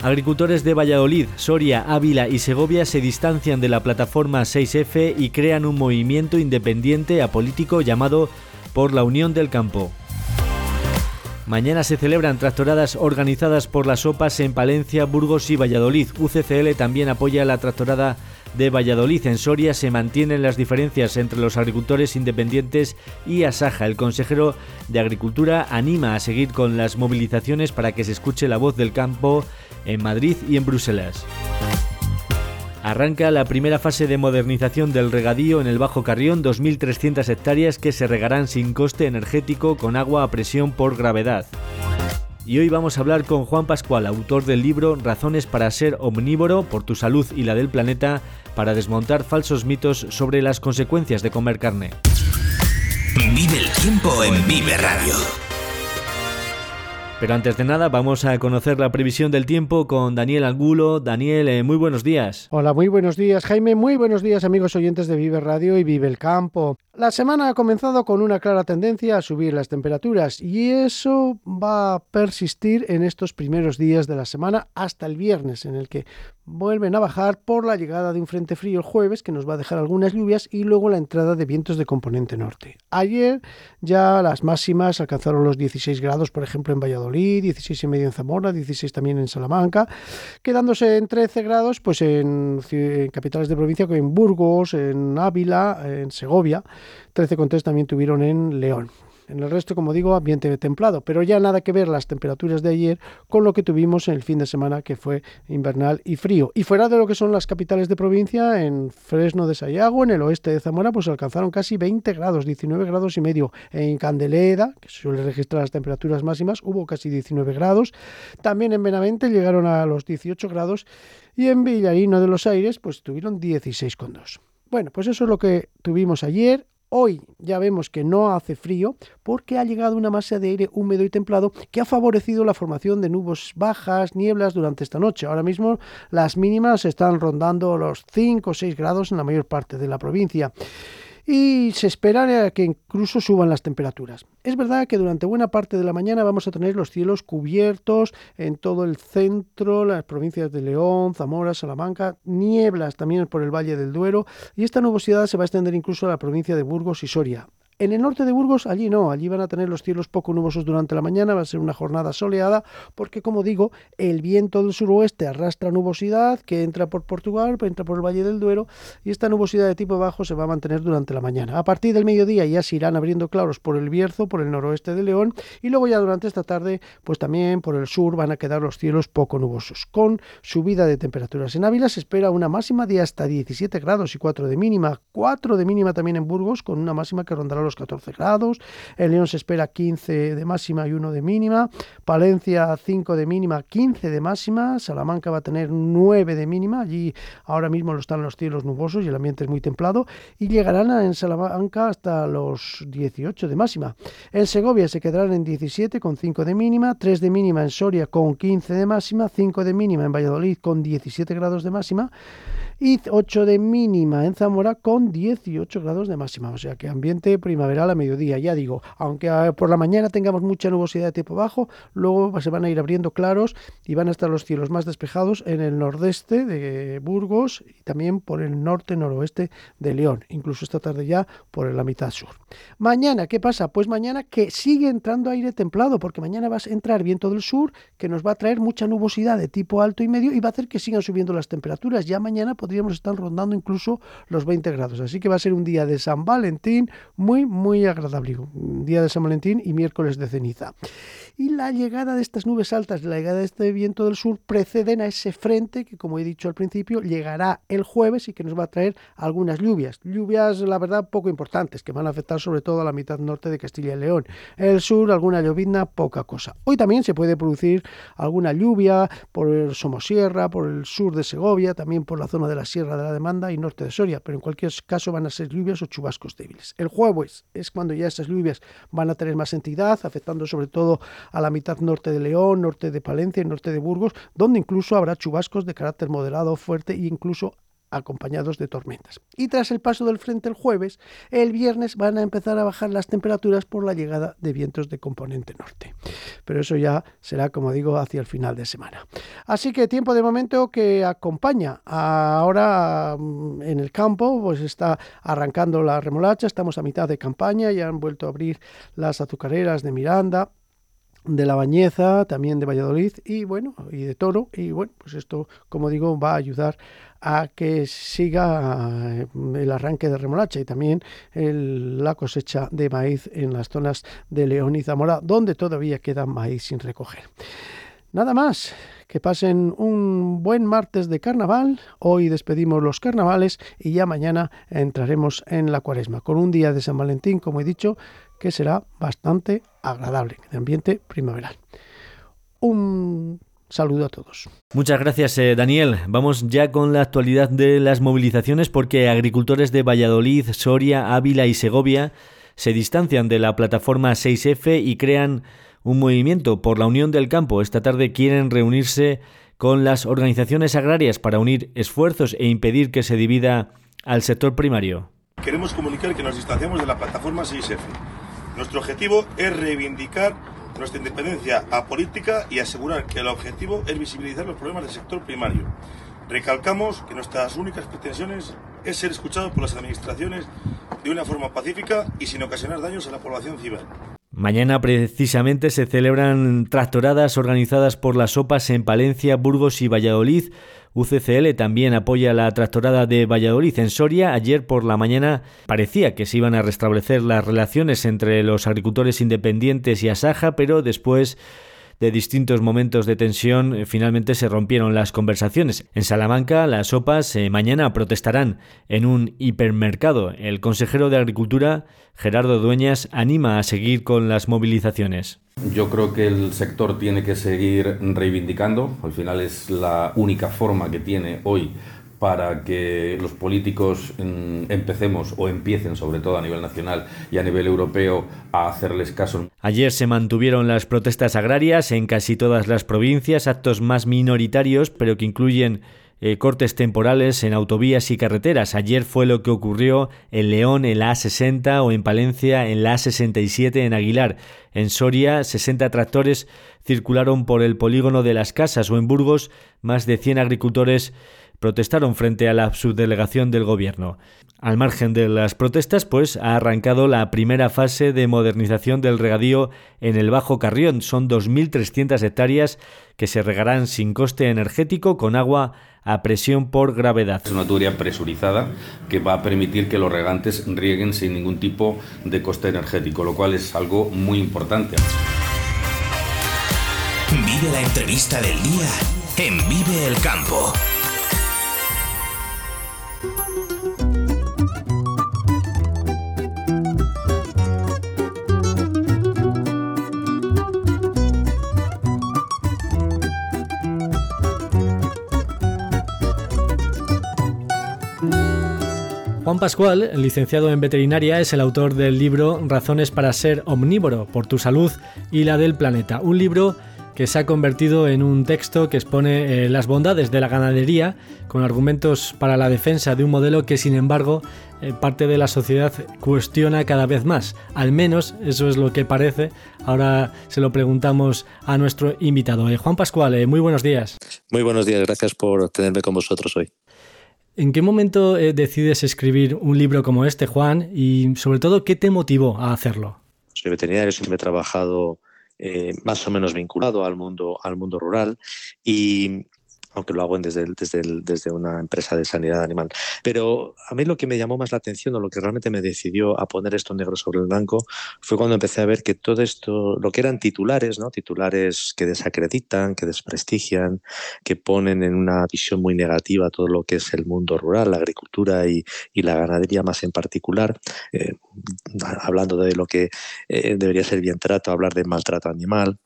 Agricultores de Valladolid, Soria, Ávila y Segovia se distancian de la plataforma 6F y crean un movimiento independiente apolítico llamado Por la Unión del Campo. Mañana se celebran tractoradas organizadas por las OPAs en Palencia, Burgos y Valladolid. UCCL también apoya la tractorada de Valladolid. En Soria se mantienen las diferencias entre los agricultores independientes y Asaja. El consejero de Agricultura anima a seguir con las movilizaciones para que se escuche la voz del campo en Madrid y en Bruselas. Arranca la primera fase de modernización del regadío en el Bajo Carrión, 2.300 hectáreas que se regarán sin coste energético con agua a presión por gravedad. Y hoy vamos a hablar con Juan Pascual, autor del libro Razones para ser omnívoro por tu salud y la del planeta, para desmontar falsos mitos sobre las consecuencias de comer carne. Vive el tiempo en Vive Radio. Pero antes de nada, vamos a conocer la previsión del tiempo con Daniel Angulo. Daniel, eh, muy buenos días. Hola, muy buenos días, Jaime. Muy buenos días, amigos oyentes de Vive Radio y Vive el Campo. La semana ha comenzado con una clara tendencia a subir las temperaturas y eso va a persistir en estos primeros días de la semana hasta el viernes, en el que vuelven a bajar por la llegada de un frente frío el jueves que nos va a dejar algunas lluvias y luego la entrada de vientos de componente norte. Ayer ya las máximas alcanzaron los 16 grados, por ejemplo, en Valladolid, 16 y medio en Zamora, 16 también en Salamanca, quedándose en 13 grados pues en, en capitales de provincia como en Burgos, en Ávila, en Segovia, 13,3 también tuvieron en León. En el resto, como digo, ambiente templado, pero ya nada que ver las temperaturas de ayer con lo que tuvimos en el fin de semana que fue invernal y frío. Y fuera de lo que son las capitales de provincia, en Fresno de Sayago, en el oeste de Zamora, pues alcanzaron casi 20 grados, 19 grados y medio. En Candeleda, que suele registrar las temperaturas máximas, hubo casi 19 grados. También en Benavente llegaron a los 18 grados y en Villarino de los Aires, pues tuvieron 16,2. Bueno, pues eso es lo que tuvimos ayer. Hoy ya vemos que no hace frío porque ha llegado una masa de aire húmedo y templado que ha favorecido la formación de nubes bajas, nieblas durante esta noche. Ahora mismo las mínimas están rondando los 5 o 6 grados en la mayor parte de la provincia y se espera que incluso suban las temperaturas. Es verdad que durante buena parte de la mañana vamos a tener los cielos cubiertos en todo el centro, las provincias de León, Zamora, Salamanca, nieblas también por el Valle del Duero y esta nubosidad se va a extender incluso a la provincia de Burgos y Soria. En el norte de Burgos, allí no, allí van a tener los cielos poco nubosos durante la mañana, va a ser una jornada soleada, porque como digo, el viento del suroeste arrastra nubosidad que entra por Portugal, entra por el Valle del Duero, y esta nubosidad de tipo bajo se va a mantener durante la mañana. A partir del mediodía ya se irán abriendo claros por el Bierzo, por el noroeste de León, y luego ya durante esta tarde, pues también por el sur van a quedar los cielos poco nubosos. Con subida de temperaturas en Ávila se espera una máxima de hasta 17 grados y 4 de mínima, 4 de mínima también en Burgos, con una máxima que rondará los 14 grados. En León se espera 15 de máxima y 1 de mínima. Palencia 5 de mínima, 15 de máxima. Salamanca va a tener 9 de mínima. Allí ahora mismo lo están los cielos nubosos y el ambiente es muy templado. Y llegarán en Salamanca hasta los 18 de máxima. En Segovia se quedarán en 17 con 5 de mínima. 3 de mínima en Soria con 15 de máxima. 5 de mínima en Valladolid con 17 grados de máxima y 8 de mínima en Zamora con 18 grados de máxima. O sea que ambiente primaveral a mediodía. Ya digo, aunque ah, por la mañana tengamos mucha nubosidad de tipo bajo, luego se van a ir abriendo claros y van a estar los cielos más despejados en el nordeste de Burgos y también por el norte-noroeste de León. Incluso esta tarde ya por la mitad sur. Mañana, ¿qué pasa? Pues mañana que sigue entrando aire templado, porque mañana va a entrar viento del sur que nos va a traer mucha nubosidad de tipo alto y medio y va a hacer que sigan subiendo las temperaturas. Ya mañana podríamos estar rondando incluso los 20 grados. Así que va a ser un día de San Valentín muy, muy agradable. Día de San Valentín y miércoles de ceniza. Y la llegada de estas nubes altas, la llegada de este viento del sur preceden a ese frente que, como he dicho al principio, llegará el jueves y que nos va a traer algunas lluvias. Lluvias, la verdad, poco importantes, que van a afectar sobre todo a la mitad norte de Castilla y León. El sur, alguna llovizna, poca cosa. Hoy también se puede producir alguna lluvia por el Somosierra, por el sur de Segovia, también por la zona de la Sierra de la Demanda y norte de Soria, pero en cualquier caso van a ser lluvias o chubascos débiles. El jueves es cuando ya esas lluvias van a tener más entidad, afectando sobre todo a la mitad norte de León, norte de Palencia y norte de Burgos, donde incluso habrá chubascos de carácter moderado, fuerte e incluso acompañados de tormentas. Y tras el paso del frente el jueves, el viernes van a empezar a bajar las temperaturas por la llegada de vientos de componente norte. Pero eso ya será, como digo, hacia el final de semana. Así que tiempo de momento que acompaña. Ahora mm, en el campo, pues está arrancando la remolacha, estamos a mitad de campaña, ya han vuelto a abrir las azucareras de Miranda, de La Bañeza, también de Valladolid y bueno, y de Toro. Y bueno, pues esto, como digo, va a ayudar a que siga eh, el arranque de remolacha y también la cosecha de maíz en las zonas de León y Zamora, donde todavía queda maíz sin recoger. Nada más. Que pasen un buen martes de carnaval. Hoy despedimos los carnavales y ya mañana entraremos en la cuaresma con un día de San Valentín, como he dicho, que será bastante agradable, de ambiente primaveral. Un saludo a todos. Muchas gracias, eh, Daniel. Vamos ya con la actualidad de las movilizaciones porque agricultores de Valladolid, Soria, Ávila y Segovia se distancian de la plataforma 6F y crean un movimiento por la unión del campo. Esta tarde quieren reunirse con las organizaciones agrarias para unir esfuerzos e impedir que se divida al sector primario. Queremos comunicar que nos distanciamos de la plataforma 6F nuestro objetivo es reivindicar nuestra independencia apolítica y asegurar que el objetivo es visibilizar los problemas del sector primario. Recalcamos que nuestras únicas pretensiones es ser escuchados por las administraciones de una forma pacífica y sin ocasionar daños a la población civil. Mañana precisamente se celebran tractoradas organizadas por las OPAs en Palencia, Burgos y Valladolid UCCL también apoya la tractorada de Valladolid en Soria. Ayer por la mañana parecía que se iban a restablecer las relaciones entre los agricultores independientes y Asaja, pero después de distintos momentos de tensión, eh, finalmente se rompieron las conversaciones. En Salamanca, las OPAs eh, mañana protestarán en un hipermercado. El consejero de Agricultura, Gerardo Dueñas, anima a seguir con las movilizaciones. Yo creo que el sector tiene que seguir reivindicando, al final es la única forma que tiene hoy para que los políticos empecemos o empiecen, sobre todo a nivel nacional y a nivel europeo, a hacerles caso. Ayer se mantuvieron las protestas agrarias en casi todas las provincias, actos más minoritarios, pero que incluyen eh, cortes temporales en autovías y carreteras. Ayer fue lo que ocurrió en León en la A60 o en Palencia en la A67 en Aguilar. En Soria, 60 tractores circularon por el polígono de las casas o en Burgos, más de 100 agricultores protestaron frente a la subdelegación del gobierno. Al margen de las protestas, pues ha arrancado la primera fase de modernización del regadío en el Bajo Carrión. Son 2.300 hectáreas que se regarán sin coste energético con agua a presión por gravedad. Es una tubería presurizada que va a permitir que los regantes rieguen sin ningún tipo de coste energético, lo cual es algo muy importante. Vive la entrevista del día en Vive el Campo. Juan Pascual, licenciado en veterinaria, es el autor del libro Razones para ser omnívoro, por tu salud y la del planeta. Un libro que se ha convertido en un texto que expone eh, las bondades de la ganadería con argumentos para la defensa de un modelo que sin embargo eh, parte de la sociedad cuestiona cada vez más. Al menos eso es lo que parece. Ahora se lo preguntamos a nuestro invitado. Eh, Juan Pascual, muy buenos días. Muy buenos días, gracias por tenerme con vosotros hoy. ¿En qué momento eh, decides escribir un libro como este, Juan? Y sobre todo, ¿qué te motivó a hacerlo? Soy veterinario, siempre he trabajado eh, más o menos vinculado al mundo, al mundo rural y aunque lo hago desde, desde, desde una empresa de sanidad animal. Pero a mí lo que me llamó más la atención o lo que realmente me decidió a poner esto negro sobre el blanco fue cuando empecé a ver que todo esto, lo que eran titulares, ¿no? titulares que desacreditan, que desprestigian, que ponen en una visión muy negativa todo lo que es el mundo rural, la agricultura y, la ganadería más en particular, eh, hablando de lo que eh, debería ser bien trato, hablar de maltrato animal,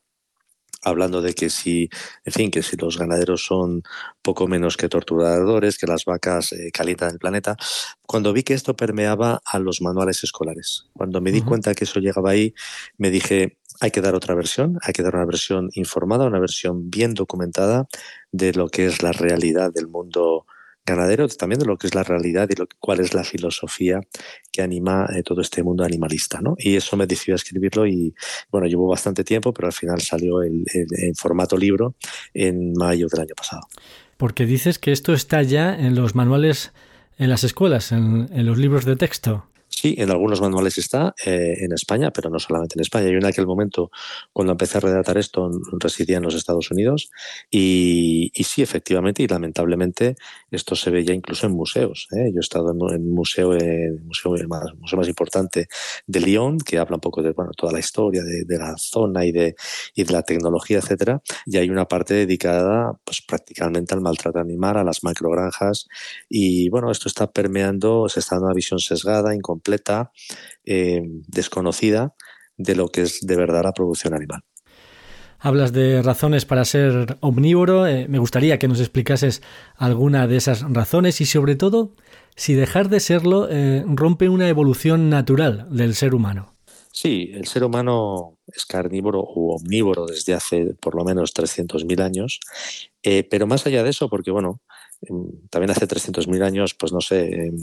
hablando de que si, en fin, que si los ganaderos son poco menos que torturadores, que las vacas eh, calientan el planeta, cuando vi que esto permeaba a los manuales escolares, cuando me di cuenta que eso llegaba ahí, me dije, hay que dar otra versión, hay que dar una versión informada, una versión bien documentada de lo que es la realidad del mundo ganadero, también de lo que es la realidad y lo, cuál es la filosofía que anima eh, todo este mundo animalista. ¿no? Y eso me decidió a escribirlo y bueno, llevó bastante tiempo, pero al final salió el, en formato libro en mayo del año pasado. Porque dices que esto está ya en los manuales en las escuelas, en los libros de texto. Sí, en algunos manuales está eh, en España, pero no solamente en España. Yo en aquel momento, cuando empecé a redactar esto, residía en los Estados Unidos y, sí, efectivamente y lamentablemente esto se ve ya incluso en museos. ¿eh? Yo he estado en un museo, el museo más, museo más importante de Lyon, que habla un poco de bueno, toda la historia de, la zona y de, y de la tecnología, etcétera, y hay una parte dedicada pues, prácticamente al maltrato animal, a las macrogranjas y bueno, esto está permeando, se está dando una visión sesgada, incompleta completa, eh, desconocida de lo que es de verdad la producción animal. Hablas de razones para ser omnívoro. Eh, me gustaría que nos explicases alguna de esas razones y sobre todo si dejar de serlo eh, rompe una evolución natural del ser humano. Sí, el ser humano es carnívoro u omnívoro desde hace por lo menos 300.000 años, pero más allá de eso, porque bueno, em, también hace 300.000 años, pues no sé, em,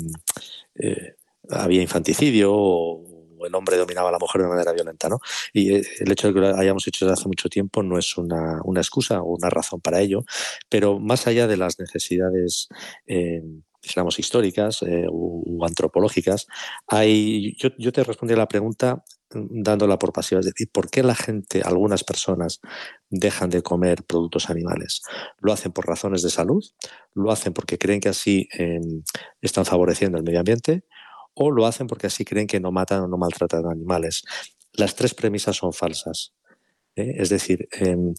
había infanticidio o, el hombre dominaba a la mujer de manera violenta, ¿no? Y eh, el hecho de que lo hayamos hecho desde hace mucho tiempo no es una, excusa o una razón para ello, pero más allá de las necesidades eh, digamos, históricas eh, u, antropológicas, hay, yo, yo te respondí a la pregunta mm, dándola por pasiva, es decir, ¿por qué la gente, algunas personas, dejan de comer productos animales? ¿Lo hacen por razones de salud? ¿Lo hacen porque creen que así em, están favoreciendo el medio ambiente? O lo hacen porque así creen que no matan o no maltratan animales. Las tres premisas son falsas. ¿eh? Es decir, em,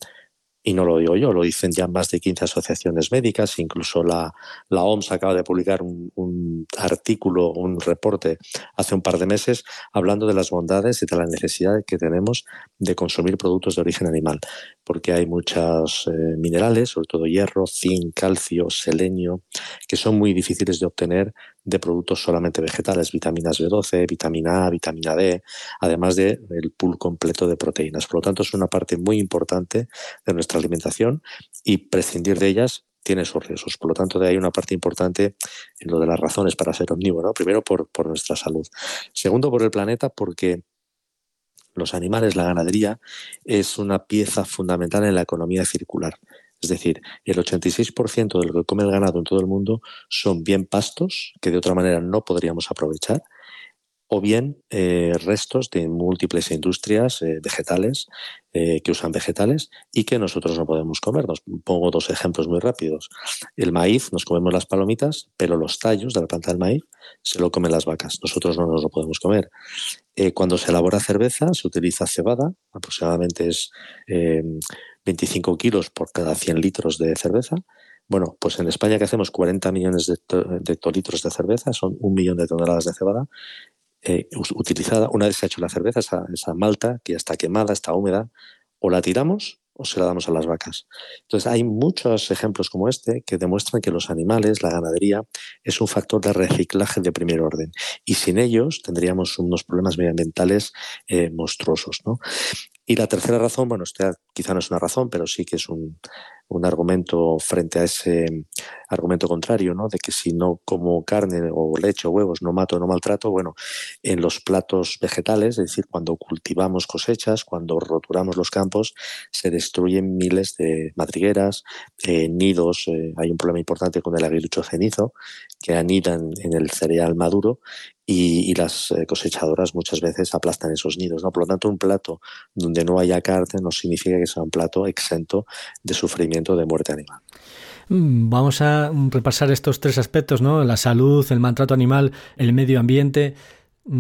y no lo digo yo, lo dicen ya más de 15 asociaciones médicas, incluso la, la OMS acaba de publicar un, artículo, un reporte hace un par de meses hablando de las bondades y de la necesidad que tenemos de consumir productos de origen animal, porque hay muchos eh, minerales, sobre todo hierro, zinc, calcio, selenio, que son muy difíciles de obtener de productos solamente vegetales, vitaminas B12, vitamina A, vitamina D, además del el pool completo de proteínas. Por lo tanto, es una parte muy importante de nuestra alimentación y prescindir de ellas tiene sus riesgos. Por lo tanto, de ahí una parte importante en lo de las razones para ser omnívoro. Primero, por, por nuestra salud. Segundo, por el planeta, porque los animales, la ganadería, es una pieza fundamental en la economía circular. Es decir, el 86% de lo que come el ganado en todo el mundo son bien pastos que de otra manera no podríamos aprovechar o bien eh, restos de múltiples industrias eh, vegetales eh, que usan vegetales y que nosotros no podemos comer. Nos pongo dos ejemplos muy rápidos. El maíz, nos comemos las palomitas, pero los tallos de la planta del maíz se lo comen las vacas. Nosotros no nos lo podemos comer. cuando se elabora cerveza, se utiliza cebada, aproximadamente es 25 kilos por cada 100 litros de cerveza. Bueno, pues en España que hacemos 40 millones de, hectolitros de cerveza, son un millón de toneladas de cebada, eh, utilizada, una vez se ha hecho la cerveza, esa, malta que ya está quemada, está húmeda, o la tiramos o se la damos a las vacas. Entonces hay muchos ejemplos como este que demuestran que los animales, la ganadería, es un factor de reciclaje de primer orden y sin ellos tendríamos unos problemas medioambientales eh, monstruosos. ¿no? Y la tercera razón, bueno, esta quizá no es una razón, pero sí que es un, un argumento frente a ese argumento contrario, ¿no? De que si no como carne o leche o huevos no mato, no maltrato, bueno, en los platos vegetales, es decir, cuando cultivamos cosechas, cuando roturamos los campos, se destruyen miles de madrigueras, eh, nidos, eh, hay un problema importante con el aguilucho cenizo, que anidan en el cereal maduro y, las eh, cosechadoras muchas veces aplastan esos nidos. ¿no? Por lo tanto, un plato donde no haya carne no significa que sea un plato exento de sufrimiento de muerte animal. Mm, vamos a repasar estos tres aspectos, ¿no? La salud, el maltrato animal, el medio ambiente.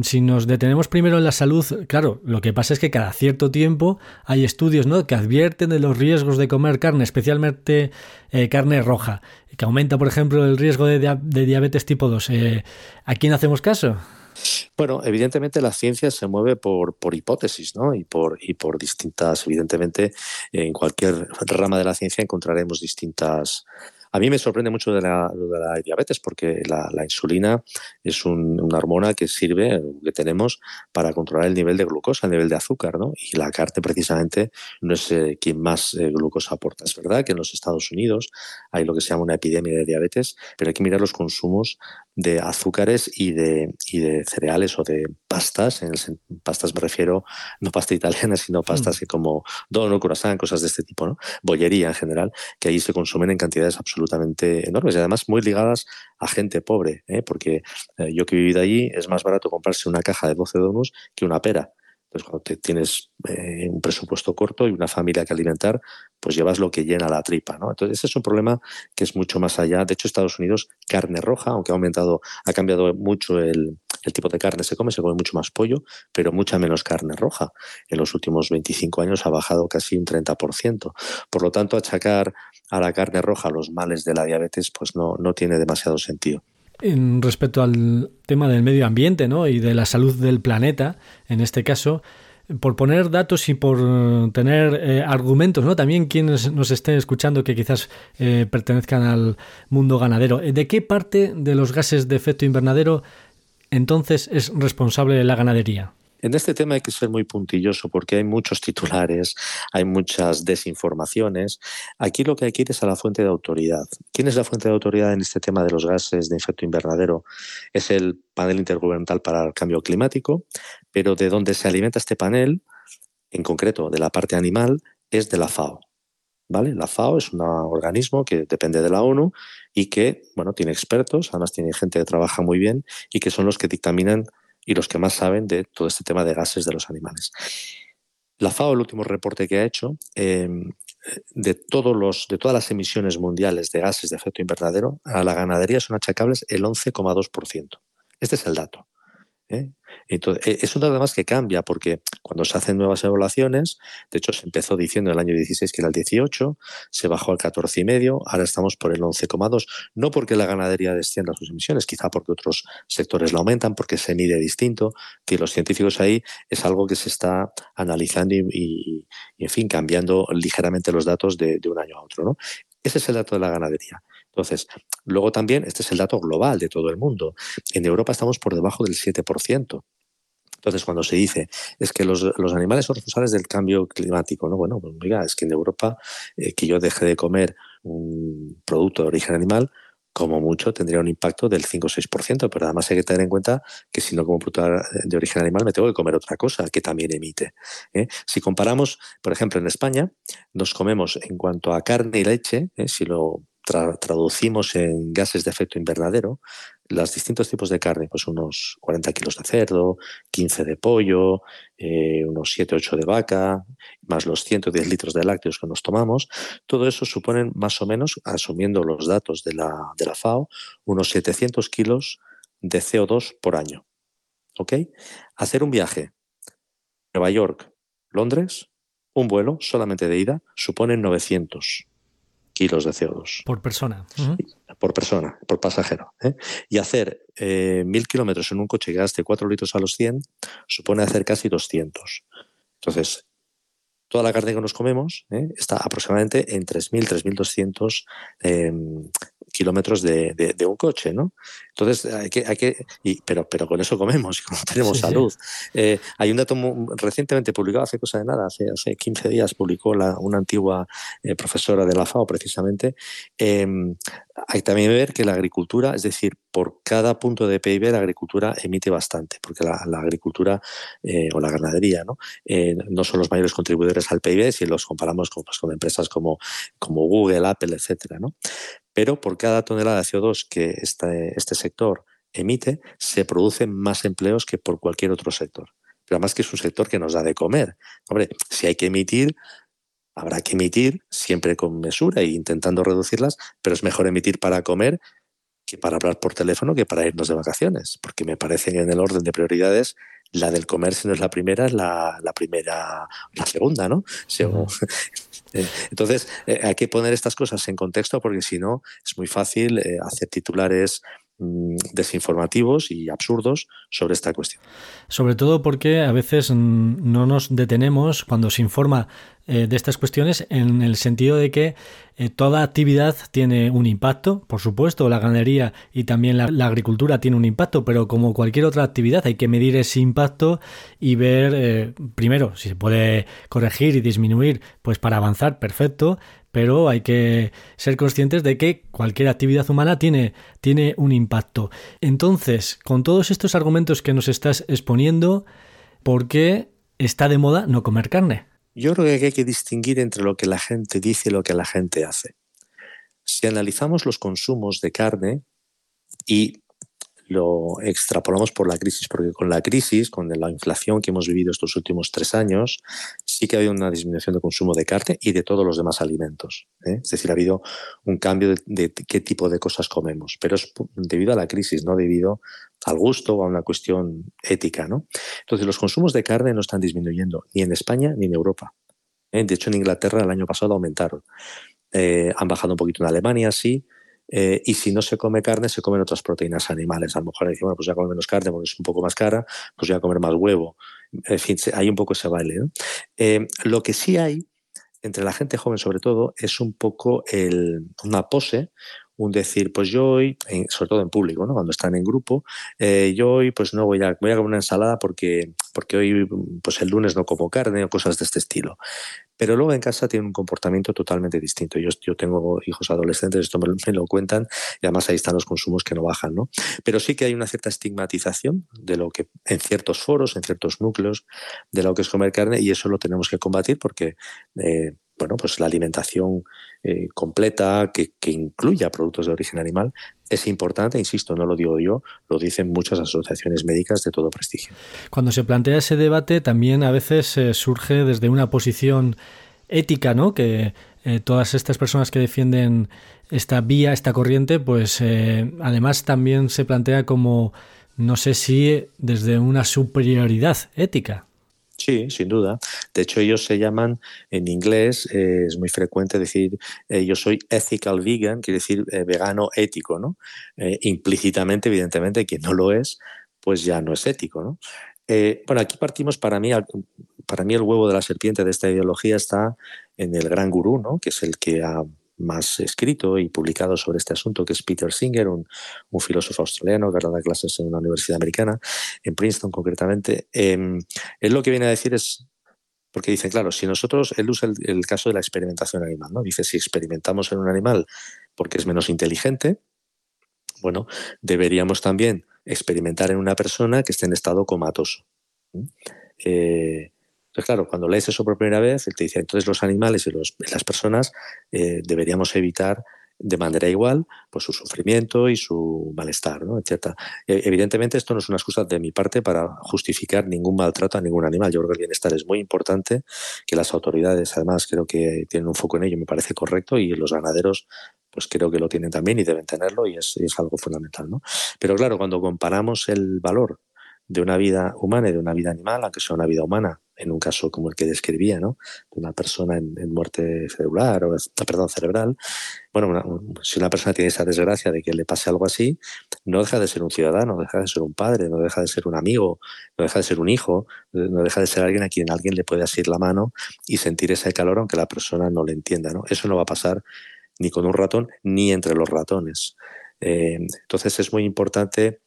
Si nos detenemos primero en la salud, claro, lo que pasa es que cada cierto tiempo hay estudios ¿no? que advierten de los riesgos de comer carne, especialmente eh, carne roja, que aumenta, por ejemplo, el riesgo de, diabetes tipo 2. Eh, ¿A quién hacemos caso? Bueno, evidentemente la ciencia se mueve por, hipótesis, ¿no? Y por distintas, evidentemente, en cualquier rama de la ciencia encontraremos distintas a mí me sorprende mucho de la, de la diabetes porque la, insulina es una hormona que sirve, que tenemos para controlar el nivel de glucosa, el nivel de azúcar, ¿no? Y la carne precisamente no es eh, quien más eh, glucosa aporta. Es verdad que en los Estados Unidos hay lo que se llama una epidemia de diabetes, pero hay que mirar los consumos de azúcares y de, y de cereales o de pastas. En pastas me refiero no pasta italiana, sino pastas mm. que como donut, croissant, cosas de este tipo, ¿no? Bollería en general, que ahí se consumen en cantidades absolutamente enormes y además muy ligadas a gente pobre, ¿eh? porque eh, yo que he vivido allí es más barato comprarse una caja de 12 donuts que una pera. Entonces, cuando te tienes eh, un presupuesto corto y una familia que alimentar, pues llevas lo que llena la tripa, ¿no? Entonces, ese es un problema que es mucho más allá. De hecho, Estados Unidos, carne roja, aunque ha aumentado, ha cambiado mucho el, tipo de carne se come, se come mucho más pollo, pero mucha menos carne roja. En los últimos 25 años ha bajado casi un 30%. Por lo tanto, achacar a la carne roja los males de la diabetes, pues no, no tiene demasiado sentido. En respecto al tema del medio ambiente ¿no? y de la salud del planeta, en este caso, por poner datos y por tener eh, argumentos, ¿no? También quienes nos estén escuchando que quizás eh, pertenezcan al mundo ganadero, ¿de qué parte de los gases de efecto invernadero entonces es responsable la ganadería? En este tema hay que ser muy puntilloso porque hay muchos titulares, hay muchas desinformaciones. Aquí lo que hay que ir es a la fuente de autoridad. ¿Quién es la fuente de autoridad en este tema de los gases de efecto invernadero? Es el panel intergubernamental para el cambio climático, pero de donde se alimenta este panel, en concreto de la parte animal, es de la FAO. ¿Vale? La FAO es un organismo que depende de la ONU y que, bueno, tiene expertos, además tiene gente que trabaja muy bien y que son los que dictaminan y los que más saben de todo este tema de gases de los animales. La FAO, el último reporte que ha hecho, em, de, todos los, de todas las emisiones mundiales de gases de efecto invernadero, a la ganadería son achacables el 11,2%. Este es el dato. ¿Eh? Entonces, e, es un dato además que cambia porque cuando se hacen nuevas evaluaciones, de hecho se empezó diciendo en el año 16 que era el 18, se bajó al 14,5, ahora estamos por el 11,2, no porque la ganadería descienda sus emisiones, quizá porque otros sectores la aumentan, porque se mide distinto, que los científicos ahí es algo que se está analizando y, en fin, cambiando ligeramente los datos de, de un año a otro. ¿no? Ese es el dato de la ganadería. Entonces, luego también, este es el dato global de todo el mundo. En Europa estamos por debajo del 7%. Entonces, cuando se dice es que los, animales son responsables del cambio climático, ¿no? Bueno, pues mira, es que en Europa eh, que yo deje de comer un producto de origen animal, como mucho tendría un impacto del 5 o 6%, pero además hay que tener en cuenta que si no como producto de origen animal me tengo que comer otra cosa que también emite. ¿eh? Si comparamos, por ejemplo, en España, nos comemos en cuanto a carne y leche, ¿eh? si lo traducimos en gases de efecto invernadero, los distintos tipos de carne, pues unos 40 kilos de cerdo, 15 de pollo, eh, unos 7, 8 de vaca, más los 110 litros de lácteos que nos tomamos, todo eso suponen más o menos, asumiendo los datos de la, de la FAO, unos 700 kilos de CO2 por año. ¿Ok? Hacer un viaje Nueva York, Londres, un vuelo solamente de ida, supone 900 kilos de CO2. Por persona. Por persona, por pasajero. ¿eh? Y hacer eh, mil kilómetros en un coche que gaste 4 litros a los 100 supone hacer casi 200. Entonces, toda la carne que nos comemos ¿eh? está aproximadamente en 3.000, 3.200 eh, kilómetros de, de, un coche, ¿no? Entonces, hay que, hay que y, pero, pero con eso comemos como tenemos salud. Eh, hay un dato recientemente publicado, hace cosa de nada, hace, hace 15 días publicó la, una antigua eh, profesora de la FAO precisamente. Em, hay también que ver que la agricultura, es decir, por cada punto de PIB la agricultura emite bastante, porque la, agricultura eh, o la ganadería ¿no? no son los mayores contribuidores al PIB si los comparamos con, pues, con empresas como, como Google, Apple, etcétera, ¿no? Pero por cada tonelada de CO2 que este, sector emite, se producen más empleos que por cualquier otro sector. Pero además que es un sector que nos da de comer. Hombre, si hay que emitir, Habrá que emitir siempre con mesura e intentando reducirlas, pero es mejor emitir para comer que para hablar por teléfono que para irnos de vacaciones, porque me parece en el orden de prioridades la del comer, si no es la primera, es la, primera, la segunda, ¿no? Eh, entonces, eh, hay que poner estas cosas en contexto porque si no, es muy fácil eh, hacer titulares Mm, desinformativos y absurdos sobre esta cuestión. Sobre todo porque a veces no nos detenemos cuando se informa eh, de estas cuestiones en el sentido de que eh, toda actividad tiene un impacto, por supuesto, la ganadería y también la, agricultura tiene un impacto, pero como cualquier otra actividad hay que medir ese impacto y ver eh, primero si se puede corregir y disminuir, pues para avanzar, perfecto, pero hay que ser conscientes de que cualquier actividad humana tiene, tiene un impacto. Entonces, con todos estos argumentos que nos estás exponiendo, ¿por qué está de moda no comer carne? Yo creo que hay que distinguir entre lo que la gente dice y lo que la gente hace. Si analizamos los consumos de carne y lo extrapolamos por la crisis, porque con la crisis, con la inflación que hemos vivido estos últimos tres años, sí que ha habido una disminución de consumo de carne y de todos los demás alimentos. ¿eh? Es decir, ha habido un cambio de, qué tipo de cosas comemos, pero es debido a la crisis, no debido al gusto o a una cuestión ética. ¿no? Entonces, los consumos de carne no están disminuyendo ni en España ni en Europa. ¿eh? De hecho, en Inglaterra el año pasado aumentaron. Eh, han bajado un poquito en Alemania, sí, eh, y si no se come carne, se comen otras proteínas animales. A lo mejor decimos, bueno, pues ya comer menos carne porque es un poco más cara, pues ya comer más huevo. En fin, hay un poco ese baile. Eh, lo que sí hay, entre la gente joven sobre todo, es un poco el, una pose, un decir, pues yo hoy, sobre todo en público, ¿no? cuando están en grupo, eh, yo hoy pues no voy a, voy a comer una ensalada porque, porque hoy pues el lunes no como carne o cosas de este estilo. Pero luego en casa tiene un comportamiento totalmente distinto. Yo, yo tengo hijos adolescentes, esto me, lo cuentan, y además ahí están los consumos que no bajan. ¿no? Pero sí que hay una cierta estigmatización de lo que en ciertos foros, en ciertos núcleos, de lo que es comer carne, y eso lo tenemos que combatir porque eh, bueno, pues la alimentación eh, completa que, incluya productos de origen animal es importante, insisto, no lo digo yo, lo dicen muchas asociaciones médicas de todo prestigio. Cuando se plantea ese debate también a veces eh, surge desde una posición ética, ¿no? Que eh, todas estas personas que defienden esta vía, esta corriente, pues además también se plantea como, no sé si desde una superioridad ética. Sí, sin duda. De hecho, ellos se llaman en inglés, eh, es muy frecuente decir eh, yo soy ethical vegan, quiere decir eh, vegano ético, ¿no? implícitamente, evidentemente, quien no lo es, pues ya no es ético, ¿no? bueno, aquí partimos para mí, para mí el huevo de la serpiente de esta ideología está en el gran gurú, ¿no? Que es el que ha más escrito y publicado sobre este asunto, que es Peter Singer, un, filósofo australiano que da clases en una universidad americana, en Princeton concretamente. Eh, él lo que viene a decir es, porque dice, claro, si nosotros, él usa el, caso de la experimentación animal, ¿no? Dice, si experimentamos en un animal porque es menos inteligente, bueno, deberíamos también experimentar en una persona que esté en estado comatoso. Entonces, claro, cuando lees eso por primera vez, él te dice, entonces los animales y, las personas eh, deberíamos evitar de manera igual pues su sufrimiento y su malestar, ¿no? E, evidentemente esto no es una excusa de mi parte para justificar ningún maltrato a ningún animal. Yo creo que el bienestar es muy importante, que las autoridades además creo que tienen un foco en ello, me parece correcto, y los ganaderos pues creo que lo tienen también y deben tenerlo y es, es algo fundamental. ¿no? Pero claro, cuando comparamos el valor de una vida humana y de una vida animal, aunque sea una vida humana, en un caso como el que describía, ¿no? De una persona en, muerte cerebral o perdón, cerebral. Bueno, si una persona tiene esa desgracia de que le pase algo así, no deja de ser un ciudadano, no deja de ser un padre, no deja de ser un amigo, no deja de ser un hijo, no deja de ser alguien a quien alguien le puede asir la mano y sentir ese calor aunque la persona no le entienda, ¿no? Eso no va a pasar ni con un ratón ni entre los ratones. Eh, entonces es muy importante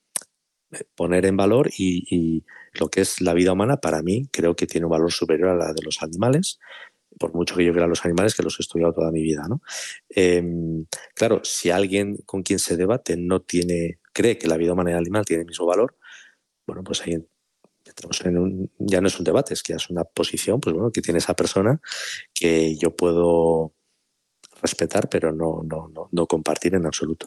poner en valor y, lo que es la vida humana, para mí, creo que tiene un valor superior a la de los animales, por mucho que yo crea los animales, que los he estudiado toda mi vida. ¿no? Em, claro, si alguien con quien se debate no tiene, cree que la vida humana y el animal tienen el mismo valor, bueno, pues ahí ya no es un debate, es que es una posición pues bueno, que tiene esa persona que yo puedo respetar, pero no, no, no, compartir en absoluto.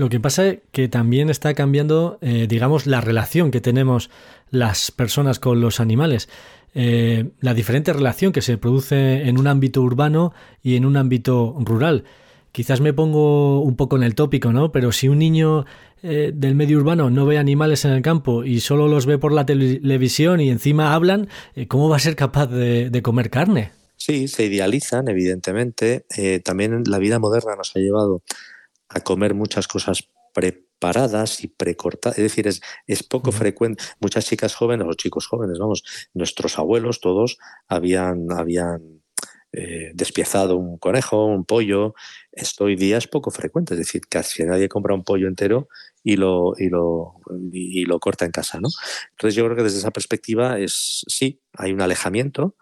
Lo que pasa es que también está cambiando, eh, digamos, la relación que tenemos las personas con los animales. eh, la diferente relación que se produce en un ámbito urbano y en un ámbito rural. Quizás me pongo un poco en el tópico, ¿no? Pero si un niño eh, del medio urbano no ve animales en el campo y solo los ve por la televisión y encima hablan, ¿cómo va a ser capaz de, comer carne? Sí, se idealizan, evidentemente. También la vida moderna nos ha llevado a comer muchas cosas preparadas y precortadas. Es decir, es, es poco frecuente. Muchas chicas jóvenes o chicos jóvenes, vamos, nuestros abuelos todos habían, habían eh, despiezado un conejo, un pollo. Esto hoy día es poco frecuente, es decir, casi nadie compra un pollo entero y lo, y lo, y lo corta en casa. ¿no? Entonces yo creo que desde esa perspectiva es sí, hay un alejamiento,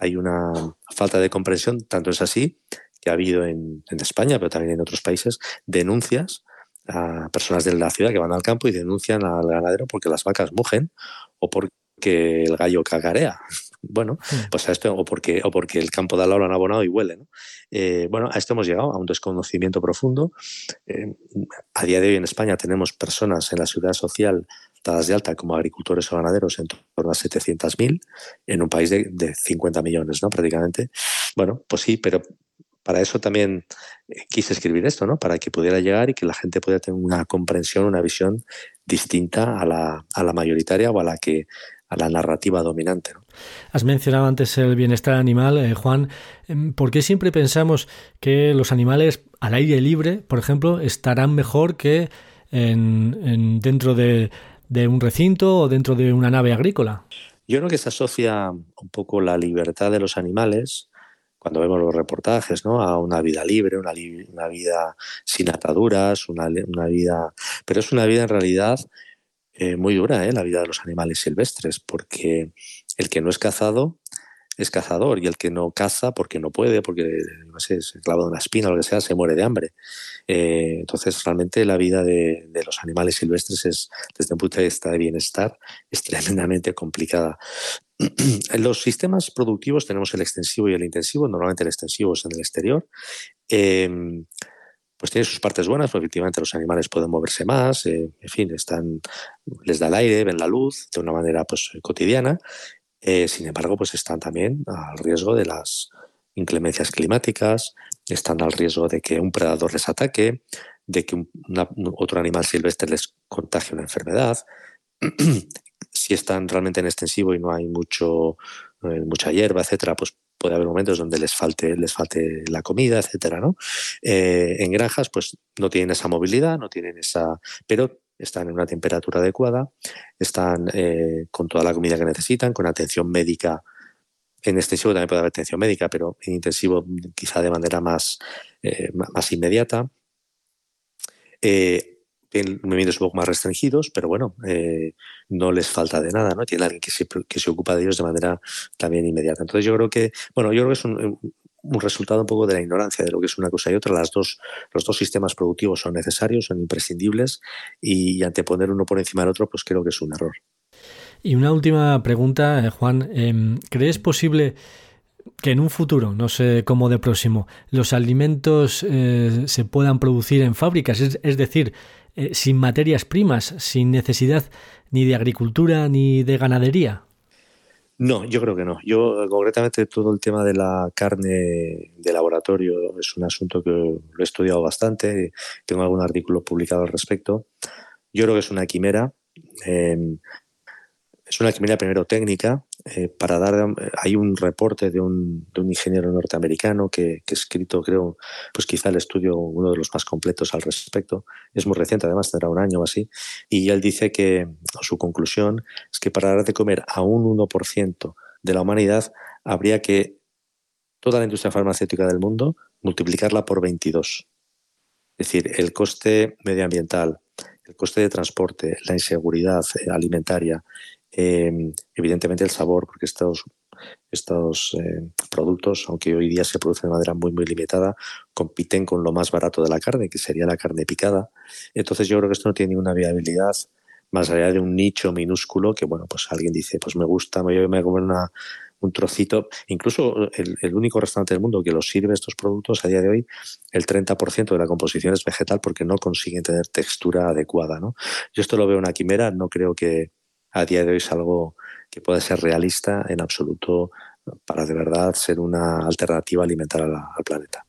hay una falta de comprensión, tanto es así que ha habido en, en España, pero también en otros países, denuncias a personas de la ciudad que van al campo y denuncian al ganadero porque las vacas mugen o porque el gallo cagarea. Bueno, hmm. pues a esto, o porque, o porque el campo de al lado lo han abonado y huele. ¿no? Eh, bueno, a esto hemos llegado, a un desconocimiento profundo. Eh, a día de hoy en España tenemos personas en la seguridad social dadas de alta como agricultores o ganaderos en torno a 700.000 en un país de, de 50 millones, ¿no? Prácticamente. Bueno, pues sí, pero para eso también eh, quise escribir esto, ¿no? Para que pudiera llegar y que la gente pudiera tener una comprensión, una visión distinta a la, a la mayoritaria o a la que a la narrativa dominante. Has mencionado antes el bienestar animal, eh, Juan. Em, ¿Por qué siempre pensamos que los animales al aire libre, por ejemplo, estarán mejor que en, dentro de, un recinto o dentro de una nave agrícola? Yo creo que se asocia un poco la libertad de los animales cuando vemos los reportajes, ¿no? A una vida libre, una, una vida sin ataduras, una, una, vida... Pero es una vida en realidad eh, muy dura, ¿eh? La vida de los animales silvestres, porque el que no es cazado es cazador y el que no caza porque no puede, porque no sé, se clava de una espina o lo que sea, se muere de hambre. Eh, entonces, realmente la vida de, de, los animales silvestres es, desde un punto de vista de bienestar, es tremendamente complicada. En los sistemas productivos tenemos el extensivo y el intensivo. Normalmente el extensivo es en el exterior. Eh, pues tiene sus partes buenas, porque efectivamente los animales pueden moverse más, eh, en fin, están, les da el aire, ven la luz de una manera pues, cotidiana. Eh, sin embargo, pues están también al riesgo de las inclemencias climáticas, están al riesgo de que un predador les ataque, de que otro animal silvestre les contagie una enfermedad. si están realmente en extensivo y no hay mucho, eh, mucha hierba, etcétera, pues puede haber momentos donde les falte, les falte la comida, etcétera, ¿no? Eh, en granjas, pues no tienen esa movilidad, no tienen esa. pero están en una temperatura adecuada, están eh, con toda la comida que necesitan, con atención médica. En extensivo también puede haber atención médica, pero en intensivo quizá de manera más, más inmediata tienen movimientos un poco más restringidos, pero bueno, eh, no les falta de nada, ¿no? Tiene alguien que se, que se ocupa de ellos de manera también inmediata. Entonces yo creo que, bueno, yo creo que es un, un resultado un poco de la ignorancia de lo que es una cosa y otra. Las dos, los dos sistemas productivos son necesarios, son imprescindibles y anteponer uno por encima del otro, pues creo que es un error. Y una última pregunta, eh, Juan. Em, ¿Crees posible que en un futuro, no sé cómo de próximo, los alimentos eh, se puedan producir en fábricas? es decir, eh, sin materias primas, sin necesidad ni de agricultura ni de ganadería? No, yo creo que no. Yo concretamente todo el tema de la carne de laboratorio es un asunto que lo he estudiado bastante, tengo algún artículo publicado al respecto. Yo creo que es una quimera. Eh, es una quimera primero técnica, eh, para dar, hay un reporte de un, de un ingeniero norteamericano que, que, ha escrito, creo, pues quizá el estudio, uno de los más completos al respecto, es muy reciente, además tendrá un año o así, y él dice que su conclusión es que para dar de comer a un 1% de la humanidad habría que toda la industria farmacéutica del mundo multiplicarla por 22. Es decir, el coste medioambiental, el coste de transporte, la inseguridad eh, alimentaria Em, evidentemente el sabor, porque estos, estos eh, productos, aunque hoy día se producen de manera muy, muy limitada, compiten con lo más barato de la carne, que sería la carne picada. Entonces yo creo que esto no tiene ninguna viabilidad más allá de un nicho minúsculo que, bueno, pues alguien dice, pues me gusta, me voy a comer una, un trocito. Incluso el, el, único restaurante del mundo que los sirve estos productos a día de hoy, el 30% de la composición es vegetal porque no consiguen tener textura adecuada. Yo esto lo veo una quimera, no creo que, a día de hoy es algo que puede ser realista en absoluto para de verdad ser una alternativa alimentaria al planeta.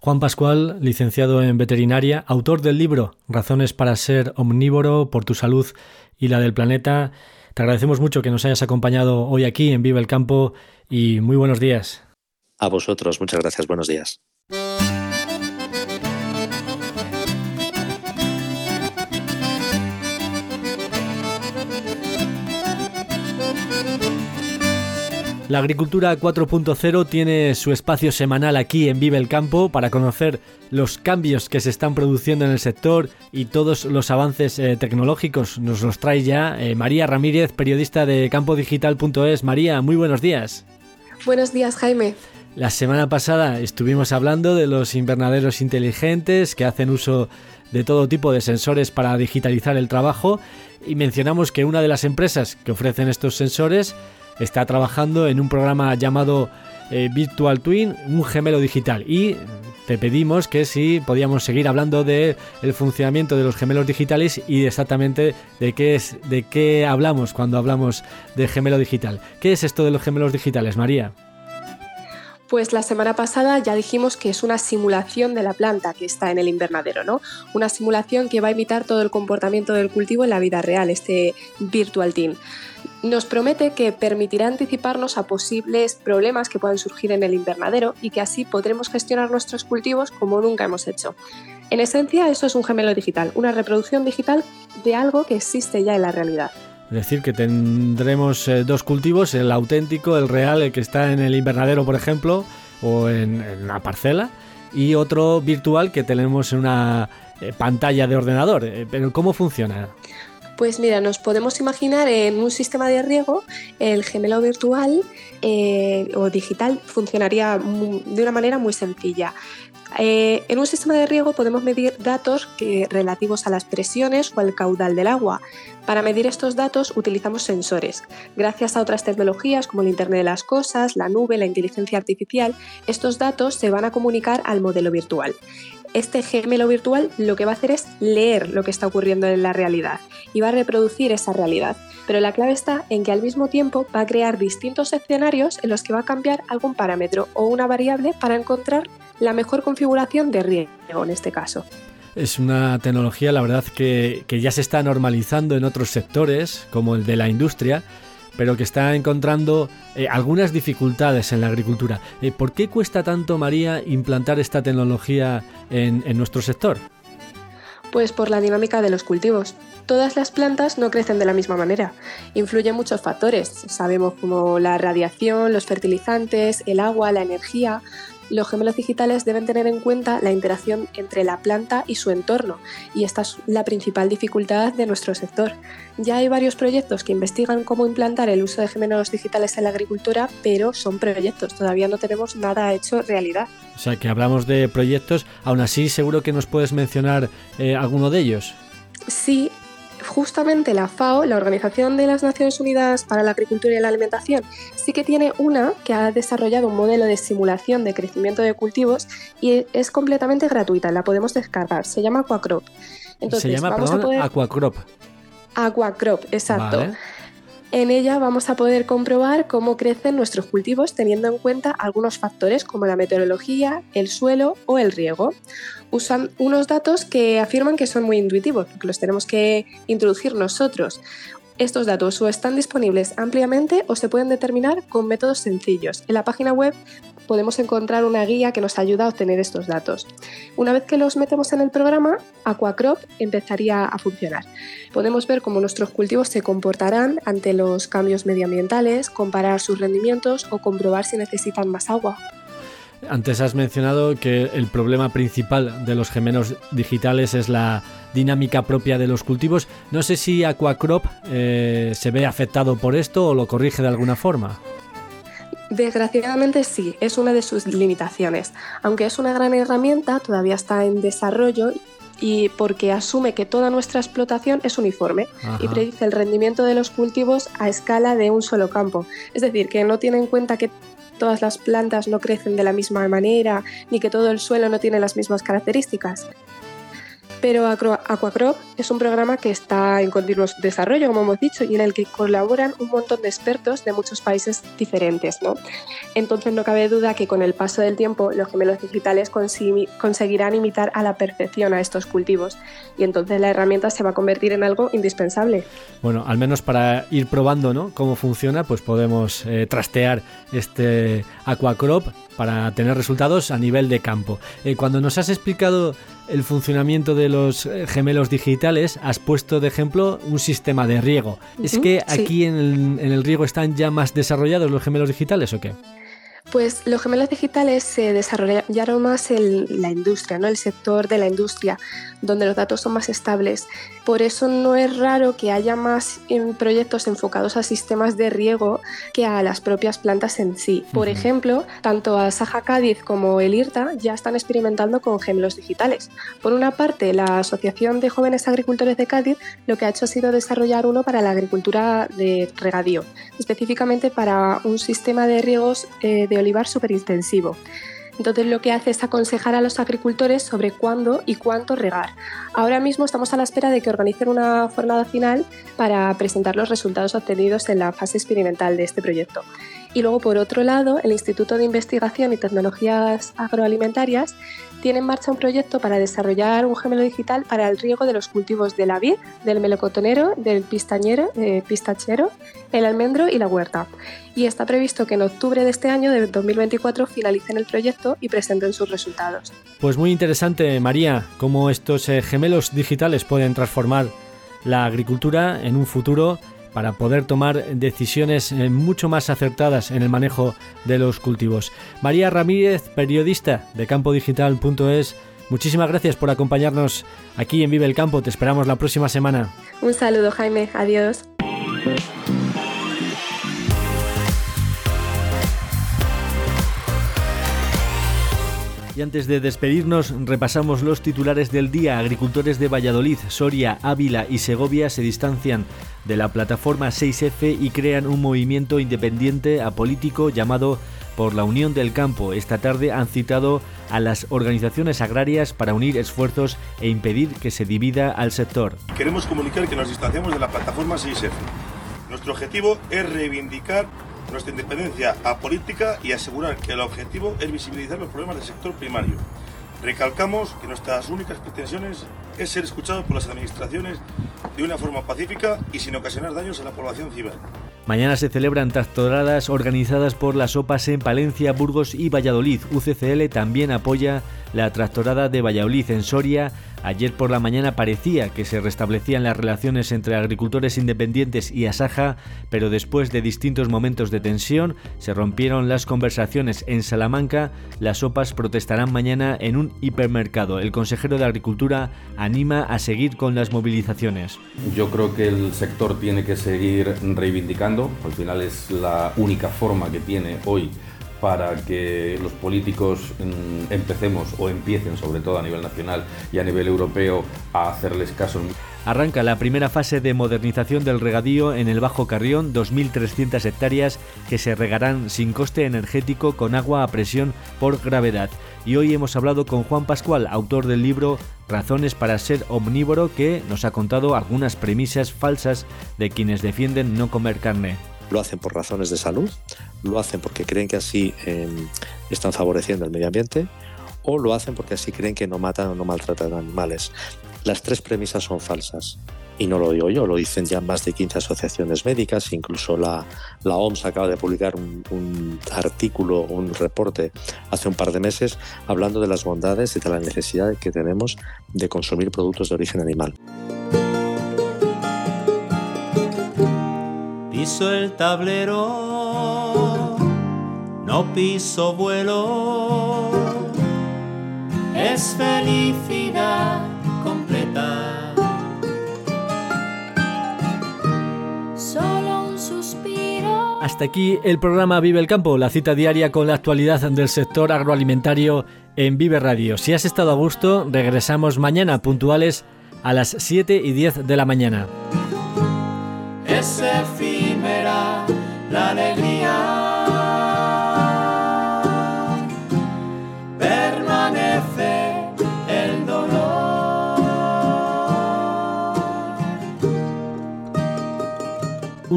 Juan Pascual, licenciado en veterinaria, autor del libro Razones para ser omnívoro por tu salud y la del planeta. Te agradecemos mucho que nos hayas acompañado hoy aquí en Vive el Campo y muy buenos días. A vosotros, muchas gracias, buenos días. La agricultura 4.0 tiene su espacio semanal aquí en Vive el Campo para conocer los cambios que se están produciendo en el sector y todos los avances eh, tecnológicos. Nos los trae ya eh, María Ramírez, periodista de campodigital.es. María, muy buenos días. Buenos días, Jaime. La semana pasada estuvimos hablando de los invernaderos inteligentes que hacen uso de todo tipo de sensores para digitalizar el trabajo y mencionamos que una de las empresas que ofrecen estos sensores está trabajando en un programa llamado eh, Virtual Twin, un gemelo digital. Y te pedimos que si podíamos seguir hablando del el funcionamiento de los gemelos digitales y exactamente de qué es de qué hablamos cuando hablamos de gemelo digital. ¿Qué es esto de los gemelos digitales, María? Pues la semana pasada ya dijimos que es una simulación de la planta que está en el invernadero, ¿no? Una simulación que va a imitar todo el comportamiento del cultivo en la vida real, este Virtual Team nos promete que permitirá anticiparnos a posibles problemas que puedan surgir en el invernadero y que así podremos gestionar nuestros cultivos como nunca hemos hecho. En esencia, eso es un gemelo digital, una reproducción digital de algo que existe ya en la realidad. Es decir, que tendremos eh, dos cultivos, el auténtico, el real, el que está en el invernadero, por ejemplo, o en, una parcela, y otro virtual que tenemos en una eh, pantalla de ordenador. Eh, pero ¿cómo funciona? Pues mira, nos podemos imaginar en un sistema de riego el gemelo virtual eh, o digital funcionaría de una manera muy sencilla. Eh, en un sistema de riego podemos medir datos que, relativos a las presiones o al caudal del agua. Para medir estos datos utilizamos sensores. Gracias a otras tecnologías como el Internet de las Cosas, la nube, la inteligencia artificial, estos datos se van a comunicar al modelo virtual este gemelo virtual lo que va a hacer es leer lo que está ocurriendo en la realidad y va a reproducir esa realidad. Pero la clave está en que al mismo tiempo va a crear distintos escenarios en los que va a cambiar algún parámetro o una variable para encontrar la mejor configuración de riego en este caso. Es una tecnología, la verdad, que, que ya se está normalizando en otros sectores, como el de la industria, pero que está encontrando eh, algunas dificultades en la agricultura. Eh, ¿Por qué cuesta tanto, María, implantar esta tecnología en, en nuestro sector? Pues por la dinámica de los cultivos. Todas las plantas no crecen de la misma manera. Influyen muchos factores. Sabemos como la radiación, los fertilizantes, el agua, la energía, los gemelos digitales deben tener en cuenta la interacción entre la planta y su entorno, y esta es la principal dificultad de nuestro sector. Ya hay varios proyectos que investigan cómo implantar el uso de gemelos digitales en la agricultura, pero son proyectos, todavía no tenemos nada hecho realidad. O sea, que hablamos de proyectos, aún así seguro que nos puedes mencionar eh, alguno de ellos. Sí, justamente la FAO, la Organización de las Naciones Unidas para la Agricultura y la Alimentación, sí que tiene una que ha desarrollado un modelo de simulación de crecimiento de cultivos y es completamente gratuita, la podemos descargar, se llama Aquacrop. Entonces, se llama, vamos Aquacrop. Aquacrop, exacto. En ella vamos a poder comprobar cómo crecen nuestros cultivos teniendo en cuenta algunos factores como la meteorología, el suelo o el riego. Usan unos datos que afirman que son muy intuitivos, porque los tenemos que introducir nosotros. Estos datos o están disponibles ampliamente o se pueden determinar con métodos sencillos. En la página web podemos encontrar una guía que nos ayuda a obtener estos datos. Una vez que los metemos en el programa, Aquacrop empezaría a funcionar. Podemos ver cómo nuestros cultivos se comportarán ante los cambios medioambientales, comparar sus rendimientos o comprobar si necesitan más agua. Antes has mencionado que el problema principal de los gemelos digitales es la dinámica propia de los cultivos. No sé si Aquacrop eh, se ve afectado por esto o lo corrige de alguna forma. Desgraciadamente sí, es una de sus limitaciones. Aunque es una gran herramienta, todavía está en desarrollo y porque asume que toda nuestra explotación es uniforme y predice el rendimiento de los cultivos a escala de un solo campo. Es decir, que no tiene en cuenta que todas las plantas no crecen de la misma manera ni que todo el suelo no tiene las mismas características. Pero Aquacrop es un programa que está en continuo desarrollo, como hemos dicho, y en el que colaboran un montón de expertos de muchos países diferentes. ¿no? Entonces no cabe duda que con el paso del tiempo los gemelos digitales conseguirán imitar a la perfección a estos cultivos y entonces la herramienta se va a convertir en algo indispensable. Bueno, al menos para ir probando ¿no? cómo funciona, pues podemos eh, trastear este Aquacrop para tener resultados a nivel de campo. Eh, cuando nos has explicado el funcionamiento de los eh, gemelos digitales, has puesto de ejemplo un sistema de riego. ¿Es que aquí en, el, en el riego están ya más desarrollados los gemelos digitales o qué? Pues los gemelos digitales se desarrollaron más en la industria, ¿no? el sector de la industria, donde los datos son más estables. Por eso no es raro que haya más proyectos enfocados a sistemas de riego que a las propias plantas en sí. Por ejemplo, tanto a Saja Cádiz como el IRTA ya están experimentando con gemelos digitales. Por una parte, la Asociación de Jóvenes Agricultores de Cádiz lo que ha hecho ha sido desarrollar uno para la agricultura de regadío, específicamente para un sistema de riegos eh, de olivar superintensivo. Entonces lo que hace es aconsejar a los agricultores sobre cuándo y cuánto regar. Ahora mismo estamos a la espera de que organicen una jornada final para presentar los resultados obtenidos en la fase experimental de este proyecto. Y luego, por otro lado, el Instituto de Investigación y Tecnologías Agroalimentarias tiene en marcha un proyecto para desarrollar un gemelo digital para el riego de los cultivos de la vid, del melocotonero, del pistañero, eh, pistachero, el almendro y la huerta. Y está previsto que en octubre de este año, de 2024, finalicen el proyecto y presenten sus resultados. Pues muy interesante, María, cómo estos eh, gemelos digitales pueden transformar la agricultura en un futuro para poder tomar decisiones eh, mucho más acertadas en el manejo de los cultivos. María Ramírez, periodista de campodigital.es, muchísimas gracias por acompañarnos aquí en Vive el Campo. Te esperamos la próxima semana. Un saludo, Jaime. Adiós. Y antes de despedirnos, repasamos los titulares del día. Agricultores de Valladolid, Soria, Ávila y Segovia se distancian de la plataforma 6F y crean un movimiento independiente apolítico llamado por la Unión del Campo. Esta tarde han citado a las organizaciones agrarias para unir esfuerzos e impedir que se divida al sector. Queremos comunicar que nos distanciamos de la plataforma 6F. Nuestro objetivo es reivindicar nuestra independencia apolítica y asegurar que el objetivo es visibilizar los problemas del sector primario. Recalcamos que nuestras únicas pretensiones es ser escuchados por las administraciones de una forma pacífica y sin ocasionar daños a la población civil. Mañana se celebran tractoradas organizadas por las OPAS en Palencia, Burgos y Valladolid. UCCL también apoya la tractorada de Valladolid en Soria. Ayer por la mañana parecía que se restablecían las relaciones entre agricultores independientes y Asaja, pero después de distintos momentos de tensión se rompieron las conversaciones en Salamanca. Las OPAS protestarán mañana en un hipermercado. El consejero de Agricultura anima a seguir con las movilizaciones. Yo creo que el sector tiene que seguir reivindicando. Al final es la única forma que tiene hoy para que los políticos mm, empecemos o empiecen, sobre todo a nivel nacional y a nivel europeo, a hacerles caso. Arranca la primera fase de modernización del regadío en el Bajo Carrión, 2.300 hectáreas que se regarán sin coste energético con agua a presión por gravedad. Y hoy hemos hablado con Juan Pascual, autor del libro Razones para ser omnívoro, que nos ha contado algunas premisas falsas de quienes defienden no comer carne lo hacen por razones de salud, lo hacen porque creen que así em, están favoreciendo el medio ambiente o lo hacen porque así creen que no matan o no maltratan animales. Las tres premisas son falsas. Y no lo digo yo, lo dicen ya más de 15 asociaciones médicas, incluso la, la OMS acaba de publicar un, un, artículo, un reporte hace un par de meses hablando de las bondades y de la necesidad que tenemos de consumir productos de origen animal. piso el tablero, no piso vuelo, es felicidad Hasta aquí el programa Vive el Campo, la cita diaria con la actualidad del sector agroalimentario en Vive Radio. Si has estado a gusto, regresamos mañana puntuales a las 7 y 10 de la mañana.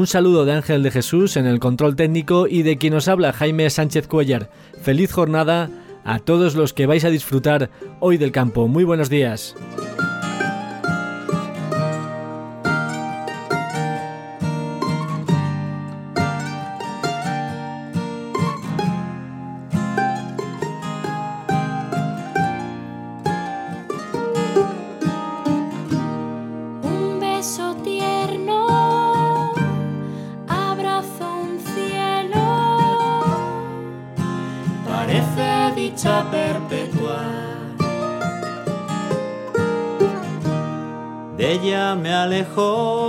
Un saludo de Ángel de Jesús en el control técnico y de quien nos habla Jaime Sánchez Cuellar. Feliz jornada a todos los que vais a disfrutar hoy del campo. Muy buenos días. Alejó